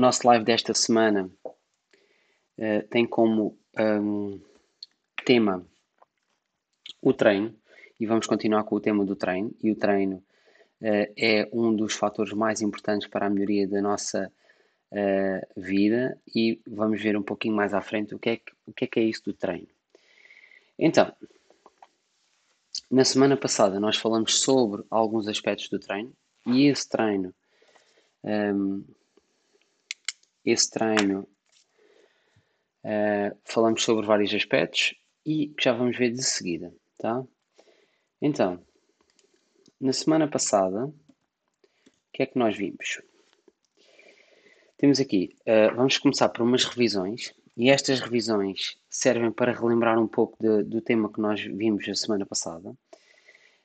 nosso live desta semana uh, tem como um, tema o treino e vamos continuar com o tema do treino. E o treino uh, é um dos fatores mais importantes para a melhoria da nossa uh, vida e vamos ver um pouquinho mais à frente o que, é que, o que é que é isso do treino. Então, na semana passada nós falamos sobre alguns aspectos do treino e esse treino, um, esse treino, uh, falamos sobre vários aspectos e já vamos ver de seguida, tá? Então, na semana passada, o que é que nós vimos? Temos aqui, uh, vamos começar por umas revisões e estas revisões servem para relembrar um pouco de, do tema que nós vimos a semana passada.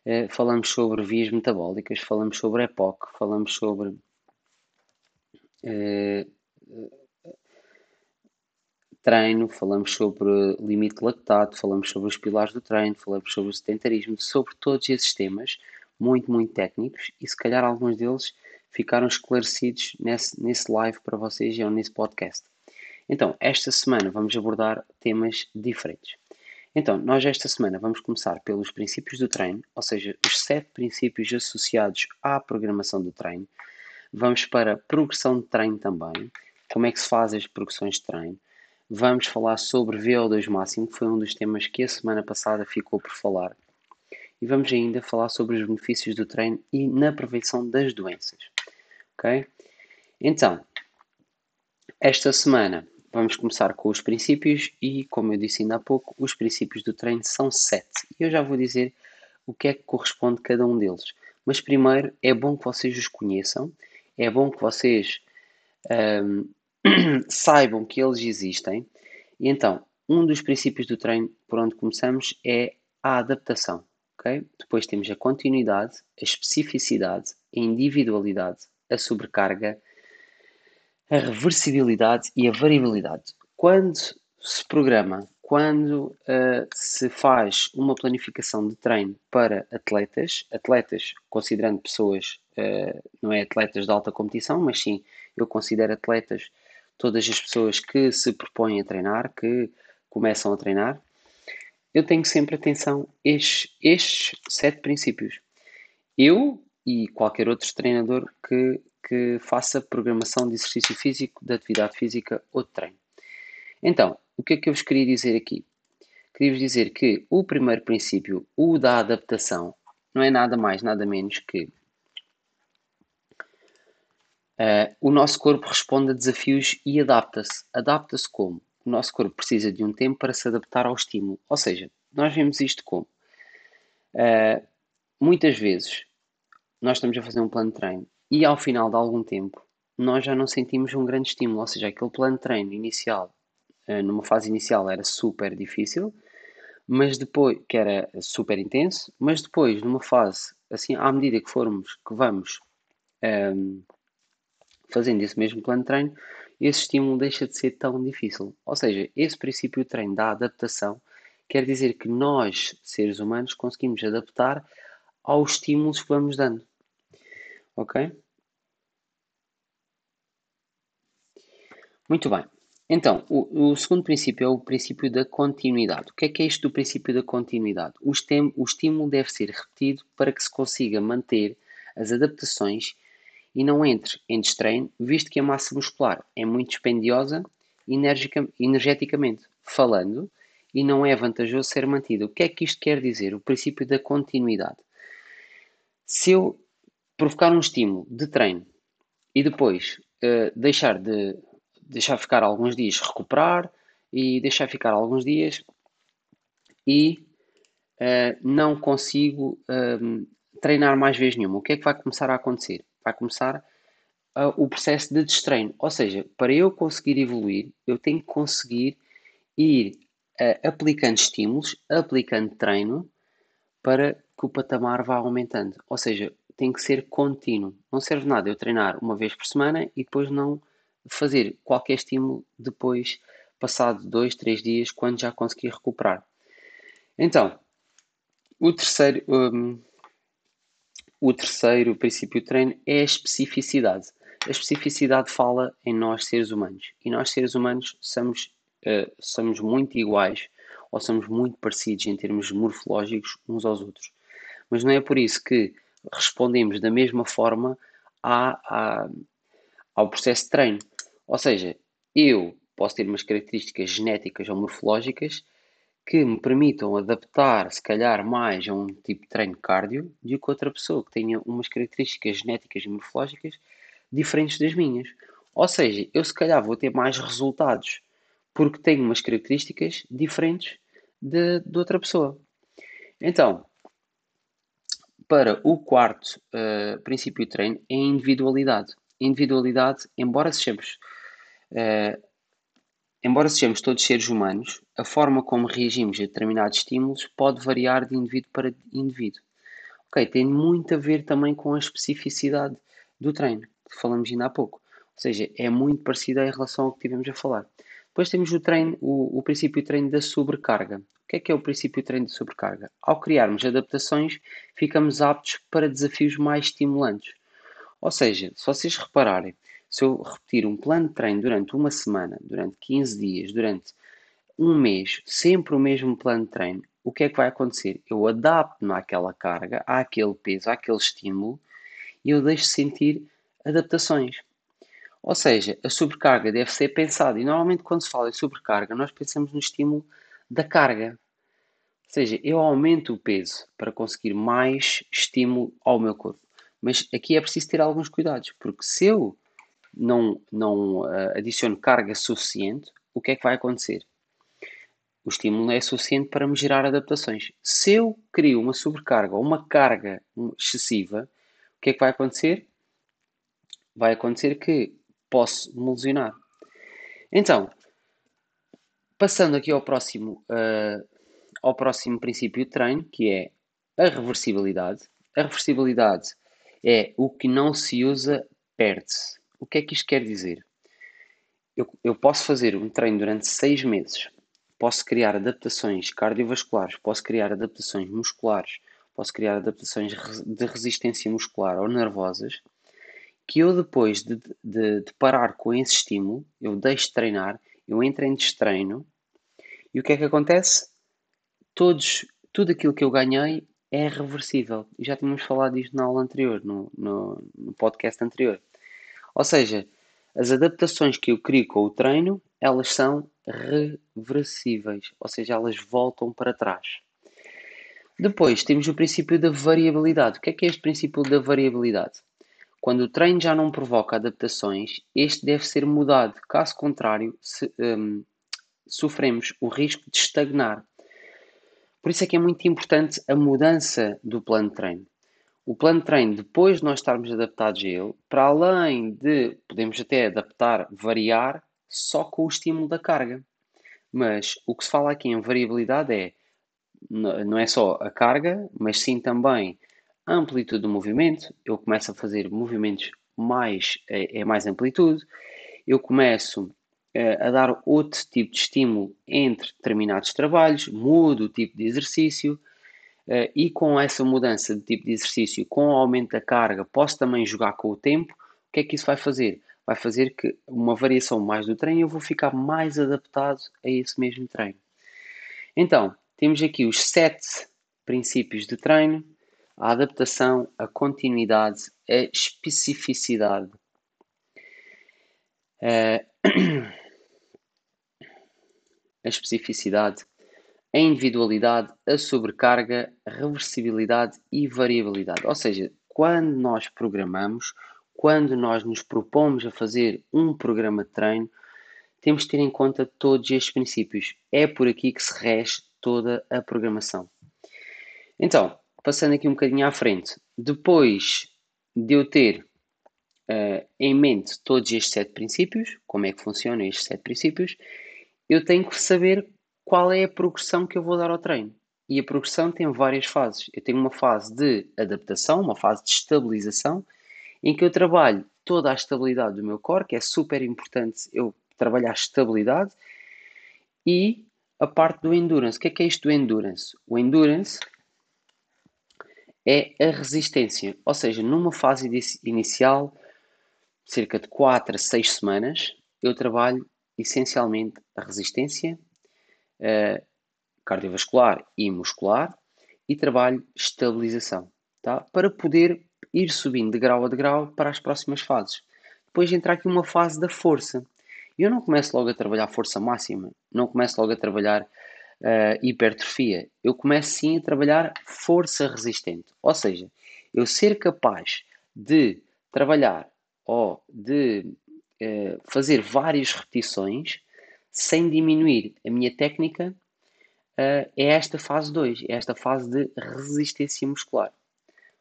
Uh, falamos sobre vias metabólicas, falamos sobre EPOC, falamos sobre uh, treino, falamos sobre limite lactato, falamos sobre os pilares do treino, falamos sobre o sedentarismo, sobre todos esses temas muito, muito técnicos e se calhar alguns deles ficaram esclarecidos nesse, nesse live para vocês ou nesse podcast. Então, esta semana vamos abordar temas diferentes. Então, nós esta semana vamos começar pelos princípios do treino, ou seja, os sete princípios associados à programação do treino. Vamos para progressão de treino também, como é que se faz as progressões de treino. Vamos falar sobre VO2 máximo, que foi um dos temas que a semana passada ficou por falar. E vamos ainda falar sobre os benefícios do treino e na prevenção das doenças. Ok? Então, esta semana vamos começar com os princípios e, como eu disse ainda há pouco, os princípios do treino são sete. E eu já vou dizer o que é que corresponde a cada um deles. Mas primeiro é bom que vocês os conheçam, é bom que vocês um, saibam que eles existem. E então, um dos princípios do treino por onde começamos é a adaptação. Okay? Depois temos a continuidade, a especificidade, a individualidade, a sobrecarga, a reversibilidade e a variabilidade. Quando se programa, quando uh, se faz uma planificação de treino para atletas, atletas considerando pessoas, uh, não é atletas de alta competição, mas sim eu considero atletas todas as pessoas que se propõem a treinar, que começam a treinar, eu tenho sempre atenção estes, estes sete princípios. Eu e qualquer outro treinador que, que faça programação de exercício físico, de atividade física ou de treino. Então, o que é que eu vos queria dizer aqui? Queria vos dizer que o primeiro princípio, o da adaptação, não é nada mais, nada menos que Uh, o nosso corpo responde a desafios e adapta-se. Adapta-se como? O nosso corpo precisa de um tempo para se adaptar ao estímulo. Ou seja, nós vemos isto como? Uh, muitas vezes nós estamos a fazer um plano de treino e ao final de algum tempo nós já não sentimos um grande estímulo. Ou seja, aquele plano de treino inicial, uh, numa fase inicial, era super difícil, mas depois, que era super intenso, mas depois, numa fase, assim, à medida que formos, que vamos. Um, fazendo esse mesmo plano de treino, esse estímulo deixa de ser tão difícil. Ou seja, esse princípio de treino da adaptação quer dizer que nós, seres humanos, conseguimos adaptar aos estímulos que vamos dando. Ok? Muito bem. Então, o, o, segundo princípio é o princípio da continuidade. O que é que é isto do princípio da continuidade? O, estem, o estímulo deve ser repetido para que se consiga manter as adaptações e não entre em destreino, visto que a massa muscular é muito dispendiosa energeticamente falando e não é vantajoso ser mantida. O que é que isto quer dizer? O princípio da continuidade. Se eu provocar um estímulo de treino e depois uh, deixar de deixar ficar alguns dias recuperar e deixar ficar alguns dias e uh, não consigo uh, treinar mais vez nenhuma, o que é que vai começar a acontecer? Vai começar uh, o processo de destreino. Ou seja, para eu conseguir evoluir, eu tenho que conseguir ir uh, aplicando estímulos, aplicando treino, para que o patamar vá aumentando. Ou seja, tem que ser contínuo. Não serve nada eu treinar uma vez por semana e depois não fazer qualquer estímulo depois, passado dois, três dias, quando já conseguir recuperar. Então, o terceiro, um, o terceiro princípio de treino é a especificidade. a especificidade fala em nós seres humanos. E nós seres humanos somos, uh, somos muito iguais ou somos muito parecidos em termos morfológicos uns aos outros. Mas não é por isso que respondemos da mesma forma à, à, ao processo de treino. Ou seja, eu posso ter umas características genéticas ou morfológicas que me permitam adaptar, se calhar, mais a um tipo de treino cardio do que outra pessoa que tenha umas características genéticas e morfológicas diferentes das minhas. Ou seja, eu se calhar vou ter mais resultados porque tenho umas características diferentes de, de outra pessoa. Então, para o quarto uh, princípio de treino é a individualidade. Individualidade, embora sejamos, uh, embora sejamos todos seres humanos, a forma como reagimos a determinados estímulos pode variar de indivíduo para indivíduo. Ok, tem muito a ver também com a especificidade do treino, que falamos ainda há pouco. Ou seja, é muito parecida em relação ao que tivemos a falar. Depois temos o, treino, o, o princípio de treino da sobrecarga. O que é que é o princípio de treino de sobrecarga? Ao criarmos adaptações, ficamos aptos para desafios mais estimulantes. Ou seja, se vocês repararem, se eu repetir um plano de treino durante uma semana, durante 15 dias, durante um mês, sempre o mesmo plano de treino, o que é que vai acontecer? Eu adapto-me àquela carga, àquele peso, àquele estímulo e eu deixo sentir adaptações. Ou seja, a sobrecarga deve ser pensada, e normalmente quando se fala em sobrecarga, nós pensamos no estímulo da carga. Ou seja, eu aumento o peso para conseguir mais estímulo ao meu corpo. Mas aqui é preciso ter alguns cuidados, porque se eu não, não uh, adiciono carga suficiente, o que é que vai acontecer? O estímulo é suficiente para me gerar adaptações. Se eu crio uma sobrecarga ou uma carga excessiva, o que é que vai acontecer? Vai acontecer que posso me lesionar. Então, Passando aqui ao próximo, uh, ao próximo princípio de treino, que é a reversibilidade. A reversibilidade é o que não se usa, perde-se. O que é que isto quer dizer? Eu, eu posso fazer um treino durante seis meses, posso criar adaptações cardiovasculares, posso criar adaptações musculares, posso criar adaptações de resistência muscular ou nervosas, que eu depois de, de, de parar com esse estímulo, eu deixo de treinar eu entro em destreino e o que é que acontece? Todos, tudo aquilo que eu ganhei é reversível. Já tínhamos falado disto na aula anterior, no, no, no podcast anterior. Ou seja, as adaptações que eu crio com o treino, elas são reversíveis, ou seja, elas voltam para trás. Depois temos o princípio da variabilidade. O que é que é este princípio da variabilidade? Quando o treino já não provoca adaptações, este deve ser mudado. Caso contrário, se, um, sofremos o risco de estagnar. Por isso é que é muito importante a mudança do plano de treino. O plano de treino, depois de nós estarmos adaptados a ele, para além de podemos até adaptar, variar, só com o estímulo da carga. Mas o que se fala aqui em variabilidade é não é só a carga, mas sim também amplitude do movimento, eu começo a fazer movimentos mais, é, é mais amplitude, eu começo é, a dar outro tipo de estímulo entre determinados trabalhos, mudo o tipo de exercício é, e com essa mudança de tipo de exercício, com o aumento da carga, posso também jogar com o tempo. O que é que isso vai fazer? Vai fazer que uma variação mais do treino eu vou ficar mais adaptado a esse mesmo treino. Então, temos aqui os sete princípios de treino a adaptação, a continuidade, a especificidade. Uh, a especificidade, a individualidade, a sobrecarga, a reversibilidade e variabilidade. Ou seja, quando nós programamos, quando nós nos propomos a fazer um programa de treino, temos de ter em conta todos estes princípios. É por aqui que se rege toda a programação. Então, passando aqui um bocadinho à frente, depois de eu ter uh, em mente todos estes sete princípios, como é que funcionam estes sete princípios, eu tenho que saber qual é a progressão que eu vou dar ao treino. E a progressão tem várias fases. Eu tenho uma fase de adaptação, uma fase de estabilização, em que eu trabalho toda a estabilidade do meu corpo, que é super importante eu trabalhar estabilidade, e a parte do endurance. O que é que é isto do endurance? O endurance é a resistência. Ou seja, numa fase inicial, cerca de 4 a 6 semanas, eu trabalho essencialmente a resistência uh, cardiovascular e muscular e trabalho estabilização, tá? para poder ir subindo de grau a de grau para as próximas fases. Depois entra aqui uma fase da força. Eu não começo logo a trabalhar força máxima, não começo logo a trabalhar uh, hipertrofia. Eu começo sim a trabalhar força resistente. Ou seja, eu ser capaz de trabalhar ou de uh, fazer várias repetições sem diminuir a minha técnica uh, é esta fase 2, é esta fase de resistência muscular.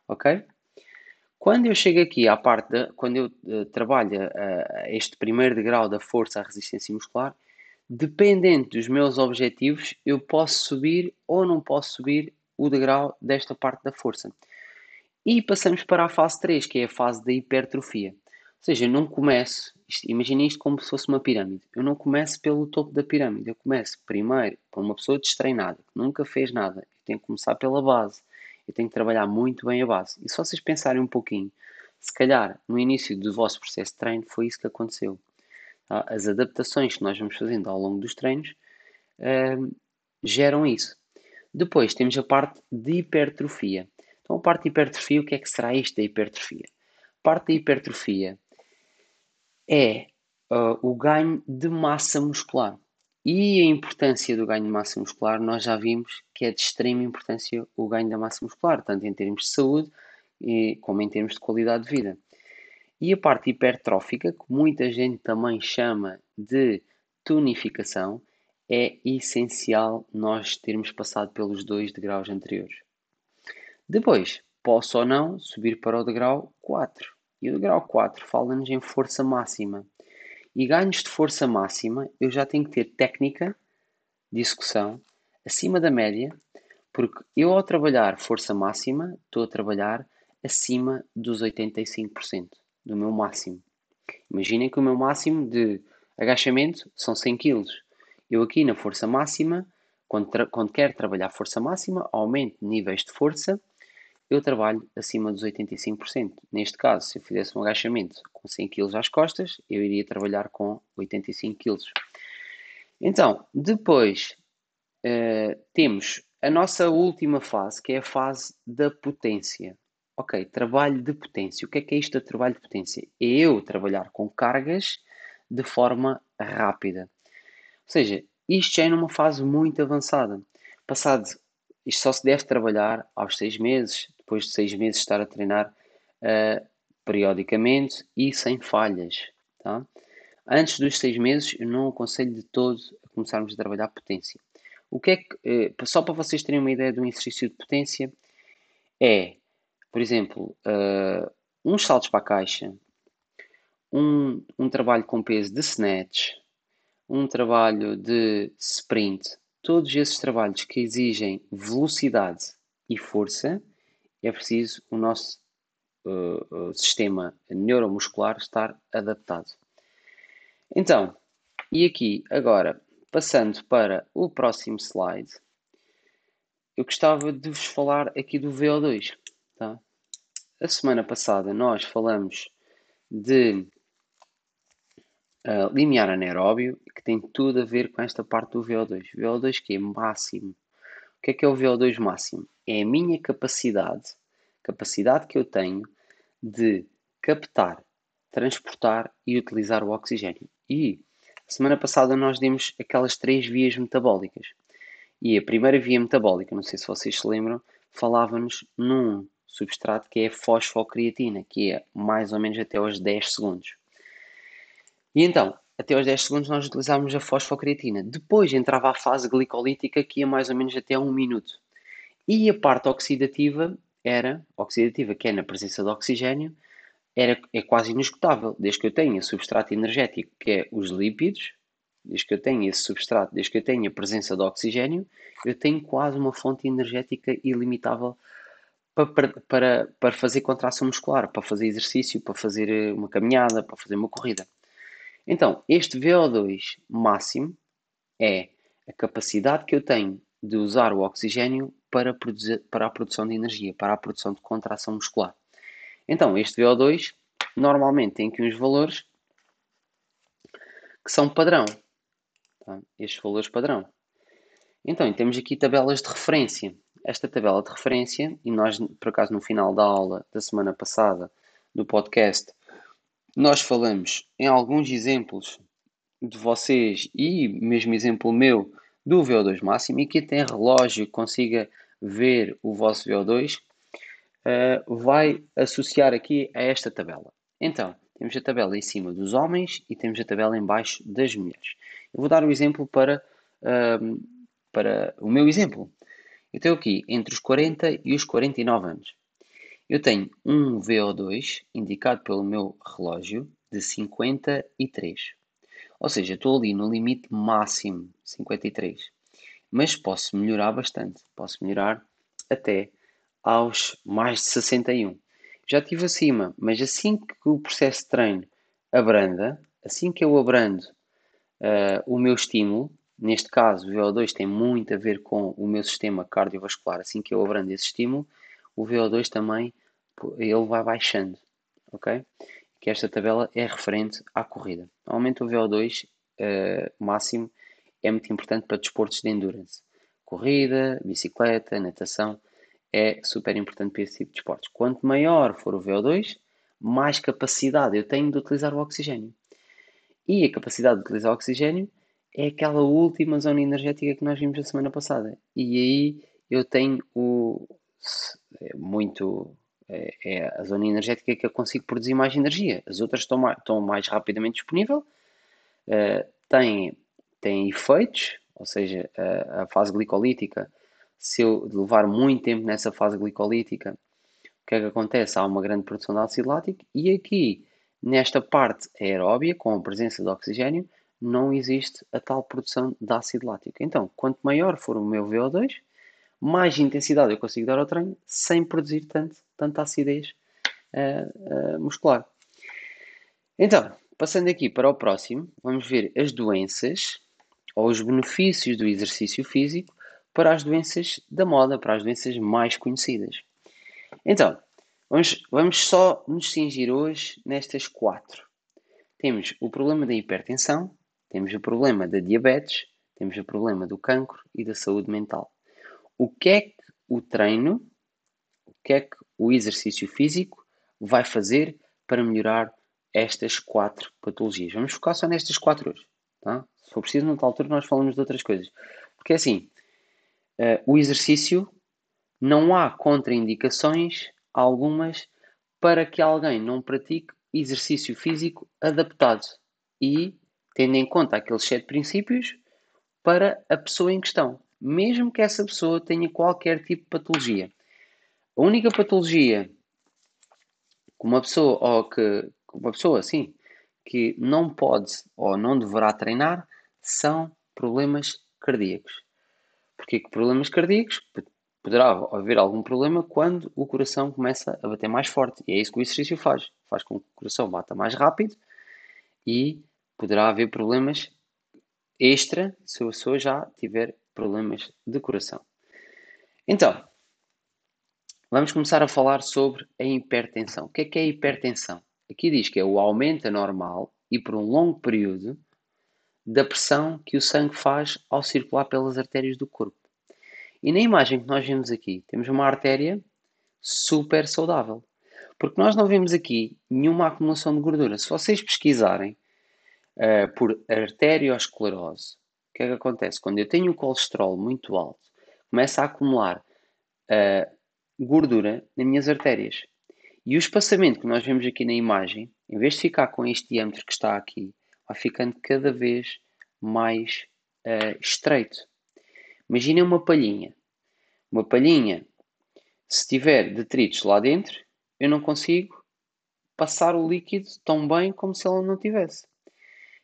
Ok? Quando eu chego aqui à parte, de, quando eu uh, trabalho uh, este primeiro degrau da força à resistência muscular, dependente dos meus objetivos, eu posso subir ou não posso subir o degrau desta parte da força. E passamos para a fase 3, que é a fase da hipertrofia. Seja, eu não começo, imagine isto como se fosse uma pirâmide. Eu não começo pelo topo da pirâmide, eu começo primeiro por uma pessoa destreinada, que nunca fez nada. Eu tenho que começar pela base eu tenho que trabalhar muito bem a base. E se vocês pensarem um pouquinho, se calhar no início do vosso processo de treino foi isso que aconteceu. Tá? As adaptações que nós vamos fazendo ao longo dos treinos uh, geram isso. Depois temos a parte de hipertrofia. Então, a parte de hipertrofia, o que é que será isto da hipertrofia? Parte da hipertrofia é uh, o ganho de massa muscular. E a importância do ganho de massa muscular, nós já vimos que é de extrema importância o ganho da massa muscular, tanto em termos de saúde como em termos de qualidade de vida. E a parte hipertrófica, que muita gente também chama de tonificação, é essencial nós termos passado pelos dois degraus anteriores. Depois, posso ou não subir para o degrau 4. E o degrau 4 fala-nos em força máxima. E ganhos de força máxima, eu já tenho que ter técnica de execução acima da média, porque eu ao trabalhar força máxima, estou a trabalhar acima dos 85% do meu máximo. Imaginem que o meu máximo de agachamento são 100 kg. Eu aqui na força máxima, quando, quando quero trabalhar força máxima, aumento níveis de força eu trabalho acima dos 85%. Neste caso, se eu fizesse um agachamento com 100 kg às costas, eu iria trabalhar com 85 kg. Então, depois uh, temos a nossa última fase, que é a fase da potência. Ok, trabalho de potência. O que é que é isto de trabalho de potência? É eu trabalhar com cargas de forma rápida. Ou seja, isto já é numa fase muito avançada. Passado, isto só se deve trabalhar aos seis meses, depois de seis meses estar a treinar uh, periodicamente e sem falhas. Tá? Antes dos seis meses, eu não aconselho de todo a começarmos a trabalhar potência. O que é que, uh, só para vocês terem uma ideia de um exercício de potência, é, por exemplo, uh, uns saltos para a caixa, um, um trabalho com peso de snatch, um trabalho de sprint, todos esses trabalhos que exigem velocidade e força, é preciso o nosso uh, sistema neuromuscular estar adaptado. Então, e aqui agora, passando para o próximo slide, eu gostava de vos falar aqui do VO2. Tá? A semana passada nós falamos de uh, limiar anaeróbio, que tem tudo a ver com esta parte do VO2. VO2 que é máximo que é que é o VO2 máximo? É a minha capacidade, capacidade que eu tenho de captar, transportar e utilizar o oxigênio. E semana passada nós demos aquelas três vias metabólicas. E a primeira via metabólica, não sei se vocês se lembram, falava-nos num substrato que é a fosfocreatina, que é mais ou menos até aos 10 segundos. E então, até aos 10 segundos nós utilizávamos a fosfocreatina. Depois entrava a fase glicolítica que ia mais ou menos até 1 minuto. E a parte oxidativa era, oxidativa que é na presença de oxigênio, era, é quase inesgotável. Desde que eu tenha substrato energético, que é os lípidos, desde que eu tenha esse substrato, desde que eu tenha a presença de oxigênio, eu tenho quase uma fonte energética ilimitável para, para, para fazer contração muscular, para fazer exercício, para fazer eh, uma caminhada, para fazer uma corrida. Então, este VO2 máximo é a capacidade que eu tenho de usar o oxigênio para, produzir, para a produção de energia, para a produção de contração muscular. Então, este VO2 normalmente têm aqui uns valores que são padrão. Tá? Estes valores padrão. Então, temos aqui tabelas de referência. Esta tabela de referência, e nós, por acaso, no final da aula da semana passada do podcast, nós falamos em alguns exemplos de vocês e mesmo exemplo meu do VO2 máximo e que tem relógio que consiga ver o vosso VO2, uh, eh, vai associar aqui a esta tabela. Então, temos a tabela em cima dos homens e temos a tabela em baixo das mulheres. Eu vou dar um exemplo para, uh, para o meu exemplo. Eu tenho aqui entre os 40 e os 49 anos. Eu tenho um VO2 indicado pelo meu relógio de 53. Ou seja, estou ali no limite máximo, 53. Mas posso melhorar bastante. Posso melhorar até aos mais de 61. Já estive acima, mas assim que o processo de treino abranda, assim que eu abrando uh, o meu estímulo, neste caso o VO2 tem muito a ver com o meu sistema cardiovascular, assim que eu abrando esse estímulo, o VO2 também ele vai baixando, ok? Que esta tabela é referente à corrida. Normalmente o VO2 uh, eh, máximo é muito importante para desportos de endurance. Corrida, bicicleta, natação, é super importante para esse tipo de esportes. Quanto maior for o VO2, mais capacidade eu tenho de utilizar o oxigênio. E a capacidade de utilizar o oxigênio é aquela última zona energética que nós vimos a semana passada. E aí eu tenho o muito é, é, a zona energética que eu consigo produzir mais energia. As outras estão mais, estão mais rapidamente disponível, uh, têm, têm efeitos, ou seja, a, a fase glicolítica, se eu levar muito tempo nessa fase glicolítica, o que é que acontece? Há uma grande produção de ácido lático e aqui, nesta parte aeróbia, com a presença de oxigênio, não existe a tal produção de ácido lático. Então, quanto maior for o meu VO2, mais intensidade eu consigo dar ao treino sem produzir tanto, tanta acidez uh, uh, muscular. Então, passando aqui para o próximo, vamos ver as doenças ou os benefícios do exercício físico para as doenças da moda, para as doenças mais conhecidas. Então, vamos, vamos só nos cingir hoje nestas quatro. Temos o problema da hipertensão, temos o problema da diabetes, temos o problema do cancro e da saúde mental o que é que o treino, o que é que o exercício físico vai fazer para melhorar estas quatro patologias. Vamos focar só nestas quatro hoje. Tá? Se for preciso, noutra altura, nós falamos de outras coisas. Porque assim, uh, o exercício não há contraindicações algumas para que alguém não pratique exercício físico adaptado e tendo em conta aqueles sete princípios para a pessoa em questão mesmo que essa pessoa tenha qualquer tipo de patologia. A única patologia que uma pessoa, ou que uma pessoa, sim, que não pode ou não deverá treinar são problemas cardíacos. Porque problemas cardíacos poderá haver algum problema quando o coração começa a bater mais forte. E é isso que o exercício faz. Faz com que o coração bata mais rápido e poderá haver problemas extra se a pessoa já tiver problemas de coração. Então, vamos começar a falar sobre a hipertensão. O que é que é a hipertensão? Aqui diz que é o aumento anormal e por um longo período da pressão que o sangue faz ao circular pelas artérias do corpo. E na imagem que nós vemos aqui, temos uma artéria super saudável. Porque nós não vemos aqui nenhuma acumulação de gordura. Se vocês pesquisarem uh, por arteriosclerose, que é que acontece? Quando eu tenho o colesterol muito alto, começa a acumular uh, gordura nas minhas artérias. E o espaçamento que nós vemos aqui na imagem, em vez de ficar com este diâmetro que está aqui, vai ficando cada vez mais uh, estreito. Imaginem uma palhinha. Uma palhinha, se tiver detritos lá dentro, eu não consigo passar o líquido tão bem como se ela não tivesse.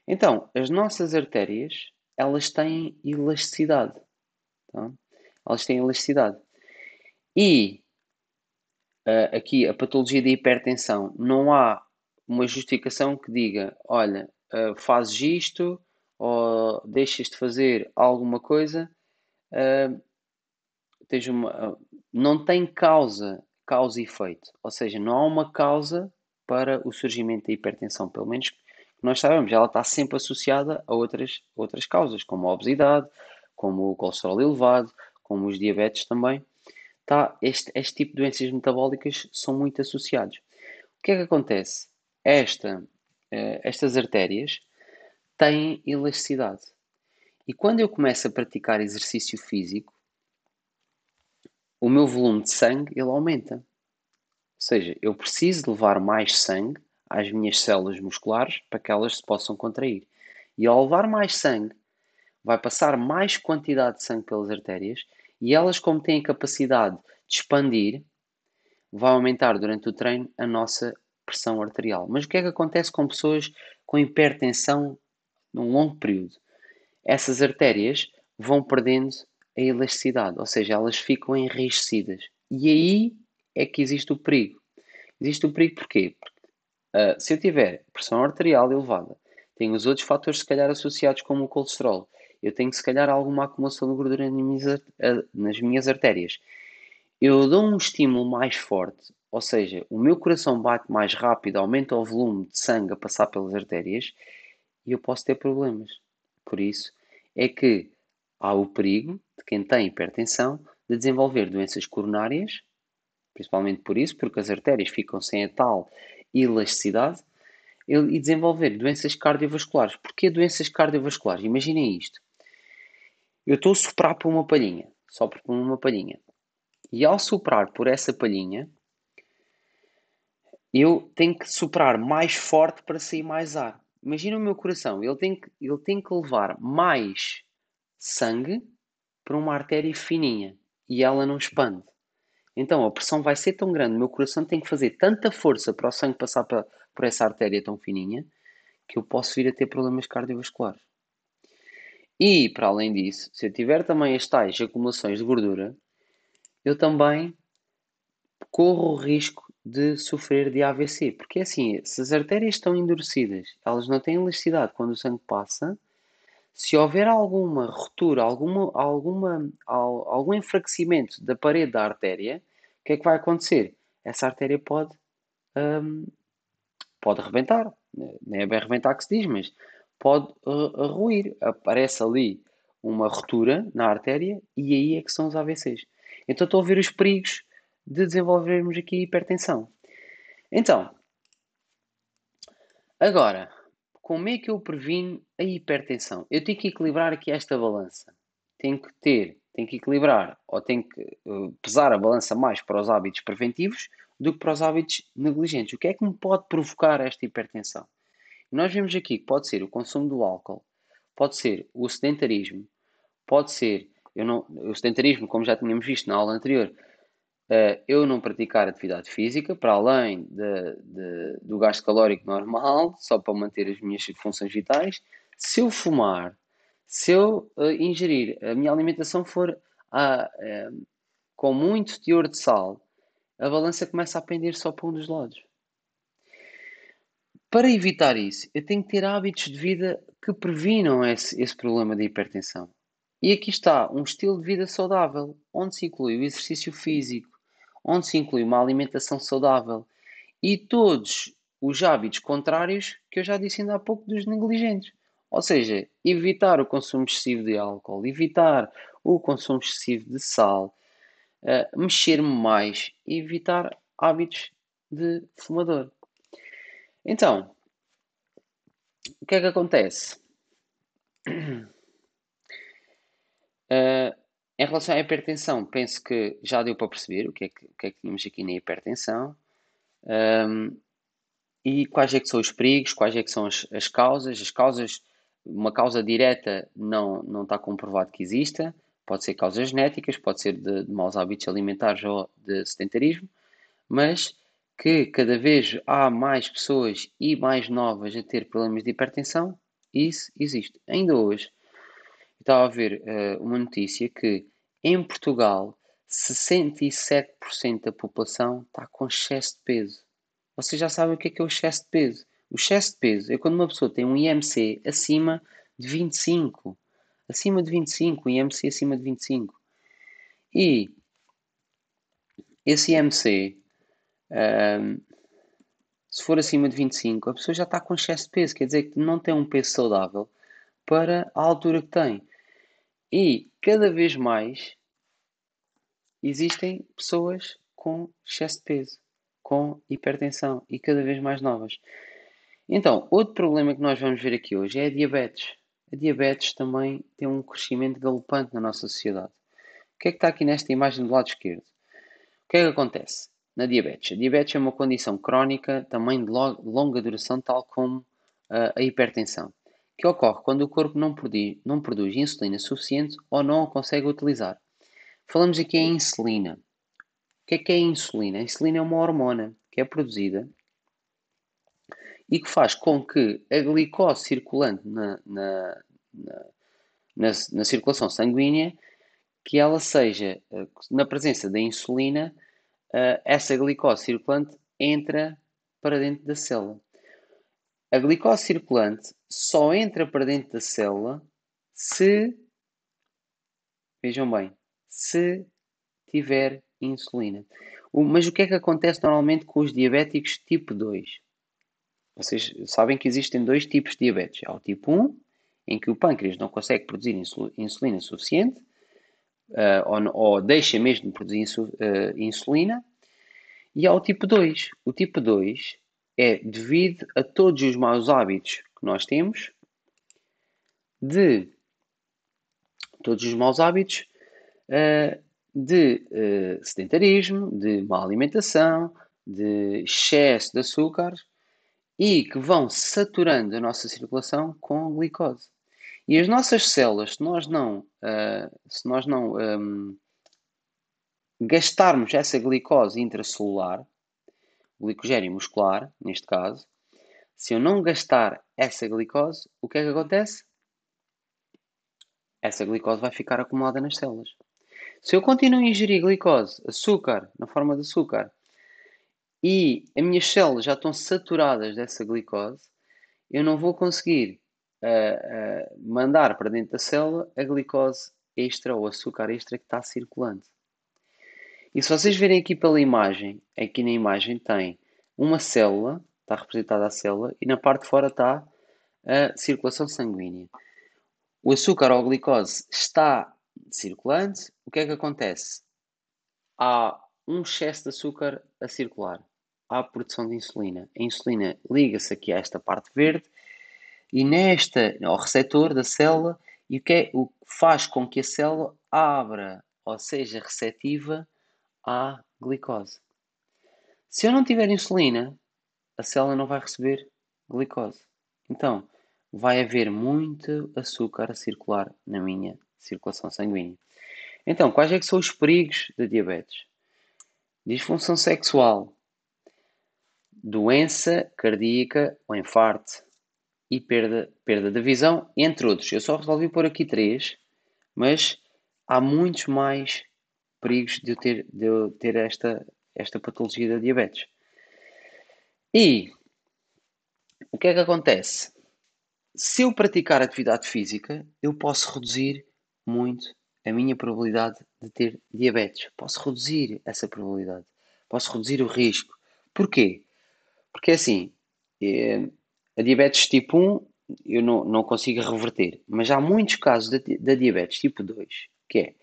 Então, as nossas artérias elas têm elasticidade. Tá? Elas têm elasticidade. E uh, aqui a patologia da hipertensão, não há uma justificação que diga: olha, uh, fazes isto ou deixas de fazer alguma coisa. Uh, não tem causa, causa e efeito. Ou seja, não há uma causa para o surgimento da hipertensão, pelo menos nós sabemos, ela está sempre associada a outras, outras causas, como a obesidade, como o colesterol elevado, como os diabetes também. Tá, este, este tipo de doenças metabólicas são muito associados. O que é que acontece? Esta, eh, estas artérias têm elasticidade. E quando eu começo a praticar exercício físico, o meu volume de sangue ele aumenta. Ou seja, eu preciso levar mais sangue às minhas células musculares para que elas se possam contrair. E ao levar mais sangue, vai passar mais quantidade de sangue pelas artérias e elas, como têm a capacidade de expandir, vai aumentar durante o treino a nossa pressão arterial. Mas o que é que acontece com pessoas com hipertensão num longo período? Essas artérias vão perdendo a elasticidade, ou seja, elas ficam enrijecidas. E aí é que existe o perigo. Existe o perigo porquê? Uh, se eu tiver pressão arterial elevada, tenho os outros fatores, se calhar, associados como o colesterol, eu tenho, se calhar, alguma acumulação de gordura nas minhas artérias. Eu dou um estímulo mais forte, ou seja, o meu coração bate mais rápido, aumenta o volume de sangue a passar pelas artérias e eu posso ter problemas. Por isso é que há o perigo de quem tem hipertensão de desenvolver doenças coronárias, principalmente por isso, porque as artérias ficam sem a tal elasticidade, e desenvolver doenças cardiovasculares. Porquê doenças cardiovasculares? Imaginem isto. Eu estou a soprar por uma palhinha, sopro por uma palhinha. E ao soprar por essa palhinha, eu tenho que soprar mais forte para sair mais ar. Imagina o meu coração, ele tem que, ele tem que levar mais sangue para uma artéria fininha e ela não expande. Então a pressão vai ser tão grande, o meu coração tem que fazer tanta força para o sangue passar para, por essa artéria tão fininha que eu posso vir a ter problemas cardiovasculares. E, para além disso, se eu tiver também as tais acumulações de gordura, eu também corro o risco de sofrer de AVC. Porque é assim, se as artérias estão endurecidas, elas não têm elasticidade quando o sangue passa, se houver alguma ruptura, alguma, alguma, algum enfraquecimento da parede da artéria, o que é que vai acontecer? Essa artéria pode, um, pode arrebentar. Não é bem arrebentar que se diz, mas pode uh, ruir. Aparece ali uma ruptura na artéria e aí é que são os AVCs. Então estou a ver os perigos de desenvolvermos aqui hipertensão. Então, agora, como é que eu previno a hipertensão? Eu tenho que equilibrar aqui esta balança. Tenho que ter, tenho que equilibrar, ou tenho que uh, pesar a balança mais para os hábitos preventivos do que para os hábitos negligentes. O que é que me pode provocar esta hipertensão? Nós vemos aqui que pode ser o consumo do álcool, pode ser o sedentarismo, pode ser eu não, o sedentarismo, como já tínhamos visto na aula anterior, eu não praticar atividade física, para além de, de, do gasto calórico normal, só para manter as minhas funções vitais. Se eu fumar, se eu uh, ingerir, a minha alimentação for uh, com muito teor de sal, a balança começa a pender só para um dos lados. Para evitar isso, eu tenho que ter hábitos de vida que previnam esse, esse problema de hipertensão. E aqui está um estilo de vida saudável, onde se inclui o exercício físico, onde se inclui uma alimentação saudável e todos os hábitos contrários que eu já disse ainda há pouco dos negligentes. Ou seja, evitar o consumo excessivo de álcool, evitar o consumo excessivo de sal, uh, mexer-me mais e evitar hábitos de fumador. Então, o que é que acontece? Uh, em relação à hipertensão, penso que já deu para perceber o que é que, que, é que tínhamos aqui na hipertensão um, e quais é que são os perigos, quais é que são as, as causas. As causas, uma causa direta não, não está comprovado que exista, pode ser causas genéticas, pode ser de, de maus hábitos alimentares ou de sedentarismo, mas que cada vez há mais pessoas e mais novas a ter problemas de hipertensão, isso existe. Ainda hoje, estava a ver uh, uma notícia que em Portugal 67% da população está com excesso de peso. Vocês já sabem o que é, que é o excesso de peso. O excesso de peso é quando uma pessoa tem um IMC acima de 25. Acima de 25, um IMC acima de 25. E esse IMC um, se for acima de 25, a pessoa já está com excesso de peso, quer dizer que não tem um peso saudável para a altura que tem. E cada vez mais existem pessoas com excesso de peso, com hipertensão e cada vez mais novas. Então, outro problema que nós vamos ver aqui hoje é a diabetes. A diabetes também tem um crescimento galopante na nossa sociedade. O que é que está aqui nesta imagem do lado esquerdo? O que é que acontece na diabetes? A diabetes é uma condição crónica, também de longa duração, tal como a hipertensão, que ocorre quando o corpo não produz, não produz insulina suficiente ou não a consegue utilizar. Falamos aqui em insulina. O que é que é a insulina? A insulina é uma hormona que é produzida e que faz com que a glicose circulante na, na, na, na, na circulação sanguínea, que ela seja, eh, na presença da insulina, eh, essa glicose circulante entra para dentro da célula. A glicose circulante só entra para dentro da célula se, vejam bem, se tiver insulina. Mas o que é que acontece normalmente com os diabéticos tipo 2? Vocês sabem que existem dois tipos de diabetes. Há o tipo 1, em que o pâncreas não consegue produzir insulina suficiente, uh, ou, deixa mesmo de produzir uh, insulina, e há o tipo 2. O tipo 2 é devido a todos os maus hábitos que nós temos, de todos os maus hábitos uh, de sedentarismo, de má alimentação, de excesso de açúcar e que vão saturando a nossa circulação com glicose. E as nossas células, se nós não, uh, se nós não um, gastarmos essa glicose intracelular, glicogênio muscular, neste caso, se eu não gastar essa glicose, o que é que acontece? Essa glicose vai ficar acumulada nas células. Se eu continuo a ingerir glicose, açúcar, na forma de açúcar, e as minhas células já estão saturadas dessa glicose, eu não vou conseguir uh, uh, mandar para dentro da célula a glicose extra ou açúcar extra que está circulante. E se vocês verem aqui pela imagem, aqui na imagem tem uma célula, está representada a célula, e na parte de fora está a circulação sanguínea. O açúcar ou glicose está circulante, o que é que acontece? Há um excesso de açúcar a circular à produção de insulina. A insulina liga-se aqui a esta parte verde e nesta, ao receptor da célula, e o que, é, o que faz com que a célula abra, ou seja, receptiva à glicose. Se eu não tiver insulina, a célula não vai receber glicose. Então, vai haver muito açúcar a circular na minha circulação sanguínea. Então, quais é que são os perigos da diabetes? Disfunção sexual, doença cardíaca ou infarto e perda, perda da visão, entre outros. Eu só resolvi pôr aqui três, mas há muitos mais perigos de eu ter, de eu ter esta, esta patologia da diabetes. E o que é que acontece? Se eu praticar atividade física, eu posso reduzir muito a minha probabilidade de ter diabetes. Posso reduzir essa probabilidade. Posso reduzir o risco. Porquê? Porque assim, é, a diabetes tipo 1 eu não, não consigo reverter, mas há muitos casos da, diabetes tipo 2, que é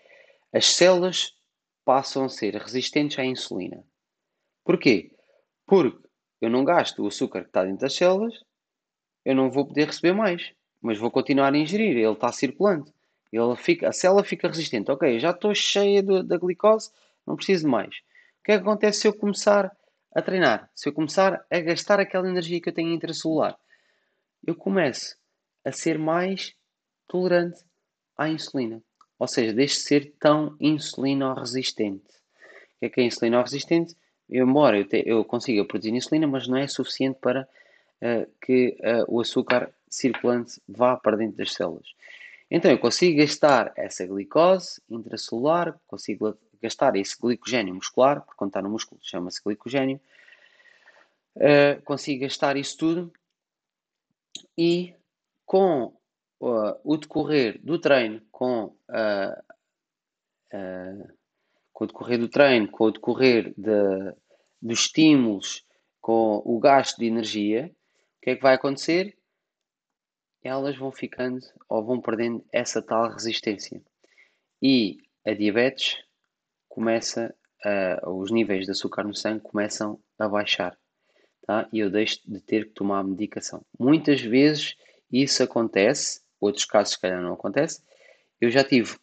as células passam a ser resistentes à insulina. Porquê? Porque eu não gasto o açúcar que está dentro das células, eu não vou poder receber mais, mas vou continuar a ingerir, ele está circulante. Ele fica, a célula fica resistente. Ok, já estou cheia da glicose, não preciso de mais. O que é que acontece se eu começar a treinar, se eu começar a gastar aquela energia que eu tenho intracelular, eu começo a ser mais tolerante à insulina. Ou seja, deixo de ser tão insulino-resistente. O que é que é insulino-resistente? Embora eu, te, eu consiga produzir insulina, mas não é suficiente para uh, que uh, o açúcar circulante vá para dentro das células. Então eu consigo gastar essa glicose intracelular, consigo gastar esse glicogênio muscular, porque quando está no músculo chama-se glicogênio, uh, consigo gastar isso tudo e com uh, o decorrer do treino, com, uh, com o decorrer do treino, com o decorrer de, dos estímulos, com o gasto de energia, o que é que vai acontecer? Elas vão ficando ou vão perdendo essa tal resistência. E a diabetes começa, a, os níveis de açúcar no sangue começam a baixar. Tá? E eu deixo de ter que tomar medicação. Muitas vezes isso acontece, outros casos se calhar não acontece. Eu já tive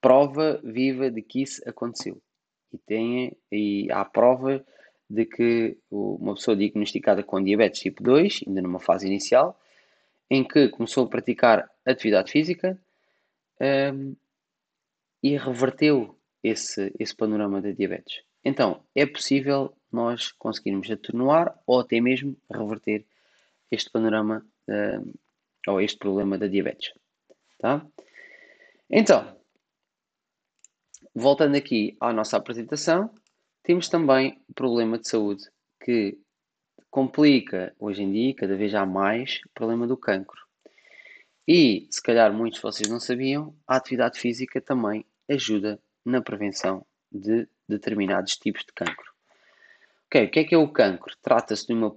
prova viva de que isso aconteceu. E, tem, e há prova de que uma pessoa diagnosticada com diabetes tipo 2, ainda numa fase inicial, em que começou a praticar atividade física um, e reverteu esse, esse panorama da diabetes. Então, é possível nós conseguirmos atenuar ou até mesmo reverter este panorama um, ou este problema da diabetes. Tá? Então, voltando aqui à nossa apresentação, temos também o problema de saúde que complica hoje em dia, cada vez há mais, o problema do cancro. E, se calhar muitos de vocês não sabiam, a atividade física também ajuda na prevenção de determinados tipos de cancro. Ok, o que é que é o cancro? Trata-se de uma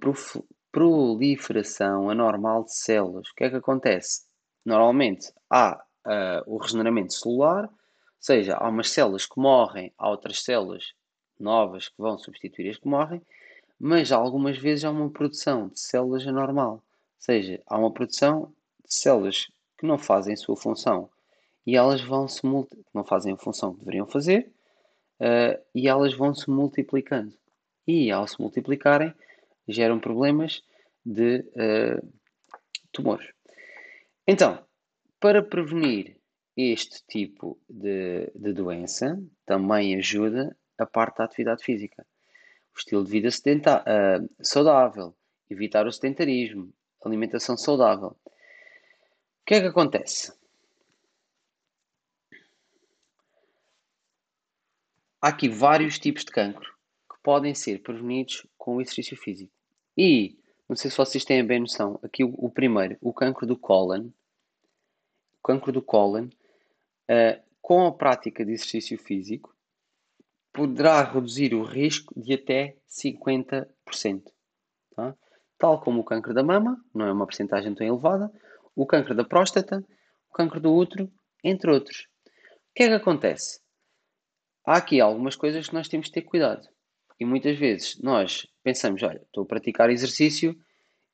proliferação anormal de células. O que é que acontece? Normalmente há uh, o regeneramento celular, ou seja, há umas células que morrem, há outras células novas que vão substituir as que morrem, mas algumas vezes há uma produção de células anormal, ou seja, há uma produção de células que não fazem a sua função e elas vão se não fazem a função que deveriam fazer uh, e elas vão se multiplicando e ao se multiplicarem geram problemas de uh, tumores. Então, para prevenir este tipo de, de doença, também ajuda a parte da atividade física. O estilo de vida uh, saudável, evitar o sedentarismo, alimentação saudável. O que é que acontece? Há aqui vários tipos de cancro que podem ser prevenidos com o exercício físico. E, não sei se vocês têm bem noção, aqui o, o primeiro, o cancro do cólon, o cancro do cólon, uh, com a prática de exercício físico, poderá reduzir o risco de até 50%. Tá? Tal como o câncer da mama, não é uma porcentagem tão elevada, o câncer da próstata, o câncer do útero, entre outros. O que é que acontece? Há aqui algumas coisas que nós temos de ter cuidado. E muitas vezes nós pensamos, olha, estou a praticar exercício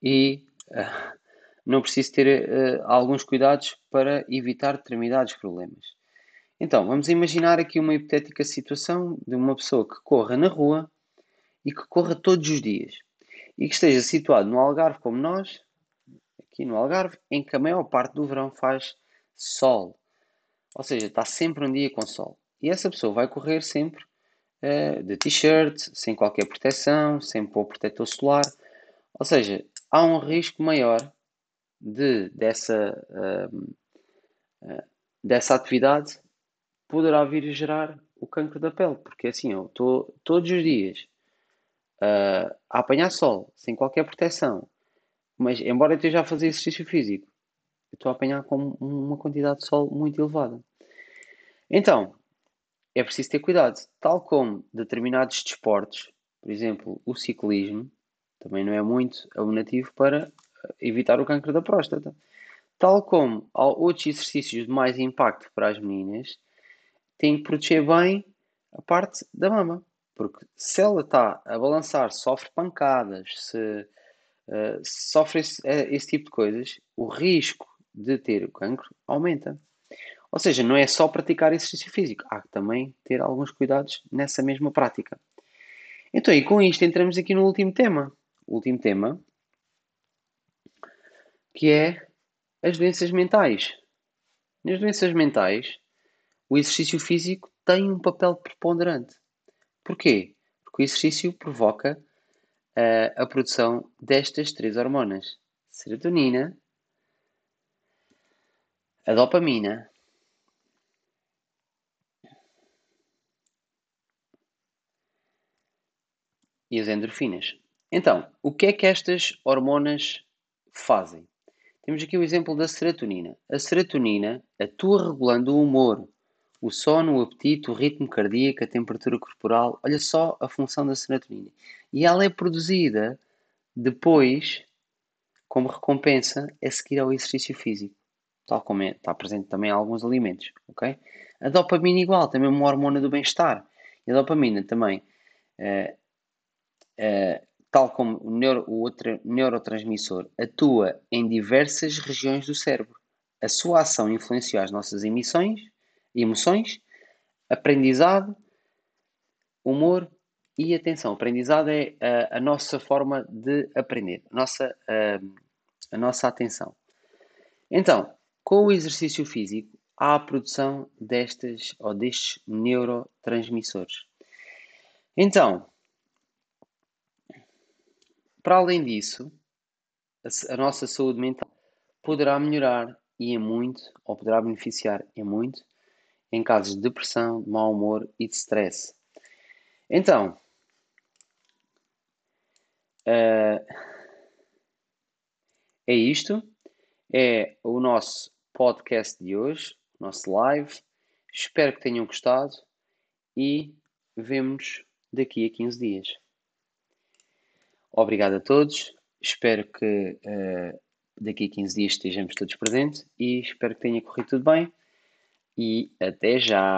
e uh, não preciso ter uh, alguns cuidados para evitar determinados problemas. Então, vamos imaginar aqui uma hipotética situação de uma pessoa que corra na rua e que corra todos os dias e que esteja situado no Algarve como nós, aqui no Algarve, em que a maior parte do verão faz sol. Ou seja, está sempre um dia com sol. E essa pessoa vai correr sempre uh, de t-shirt, sem qualquer proteção, sem pôr protetor solar. Ou seja, há um risco maior de, dessa, uh, uh, dessa atividade poderá vir a gerar o cancro da pele, porque assim eu estou todos os dias uh, a apanhar sol, sem qualquer proteção, mas embora eu esteja a fazer exercício físico, estou a apanhar com uma quantidade de sol muito elevada. Então, é preciso ter cuidado, tal como determinados desportos, por exemplo, o ciclismo, também não é muito abonativo para evitar o câncer da próstata. Tal como há outros exercícios de mais impacto para as meninas, tem que proteger bem a parte da mama. Porque se ela está a balançar, sofre pancadas, se uh, sofre esse, uh, esse, tipo de coisas, o risco de ter o cancro aumenta. Ou seja, não é só praticar exercício físico, há que também ter alguns cuidados nessa mesma prática. Então, e com isto entramos aqui no último tema. O último tema, que é as doenças mentais. Nas doenças mentais, o exercício físico tem um papel preponderante. Porquê? Porque o exercício provoca uh, a produção destas três hormonas: serotonina, a dopamina e as endorfinas. Então, o que é que estas hormonas fazem? Temos aqui o exemplo da serotonina. A serotonina atua regulando o humor, o sono, o apetite, o ritmo cardíaco, a temperatura corporal. Olha só a função da serotonina. E ela é produzida Depois, como recompensa, é seguir ao exercício físico, tal como é, está presente também em alguns alimentos, ok? A dopamina igual, também é uma hormona do bem-estar. E a dopamina também, uh, uh, tal como o, neuro, o outro neurotransmissor, atua em diversas regiões do cérebro. A sua ação influencia as nossas emissões, emoções, aprendizado, humor e atenção. Aprendizado é a, a nossa forma de aprender, a nossa, a, a nossa atenção. Então, com o exercício físico, há a produção destas ou destes neurotransmissores. Então, para além disso, a, a nossa saúde mental poderá melhorar e é muito, ou poderá beneficiar é muito, em casos de depressão, de mau humor e de stress. Então, uh, é isto. É o nosso podcast de hoje, nosso live. Espero que tenham gostado e vemo-nos daqui a 15 dias. Obrigado a todos. Espero que uh, daqui a 15 dias estejamos todos presentes e espero que tenha corrido tudo bem. E até já!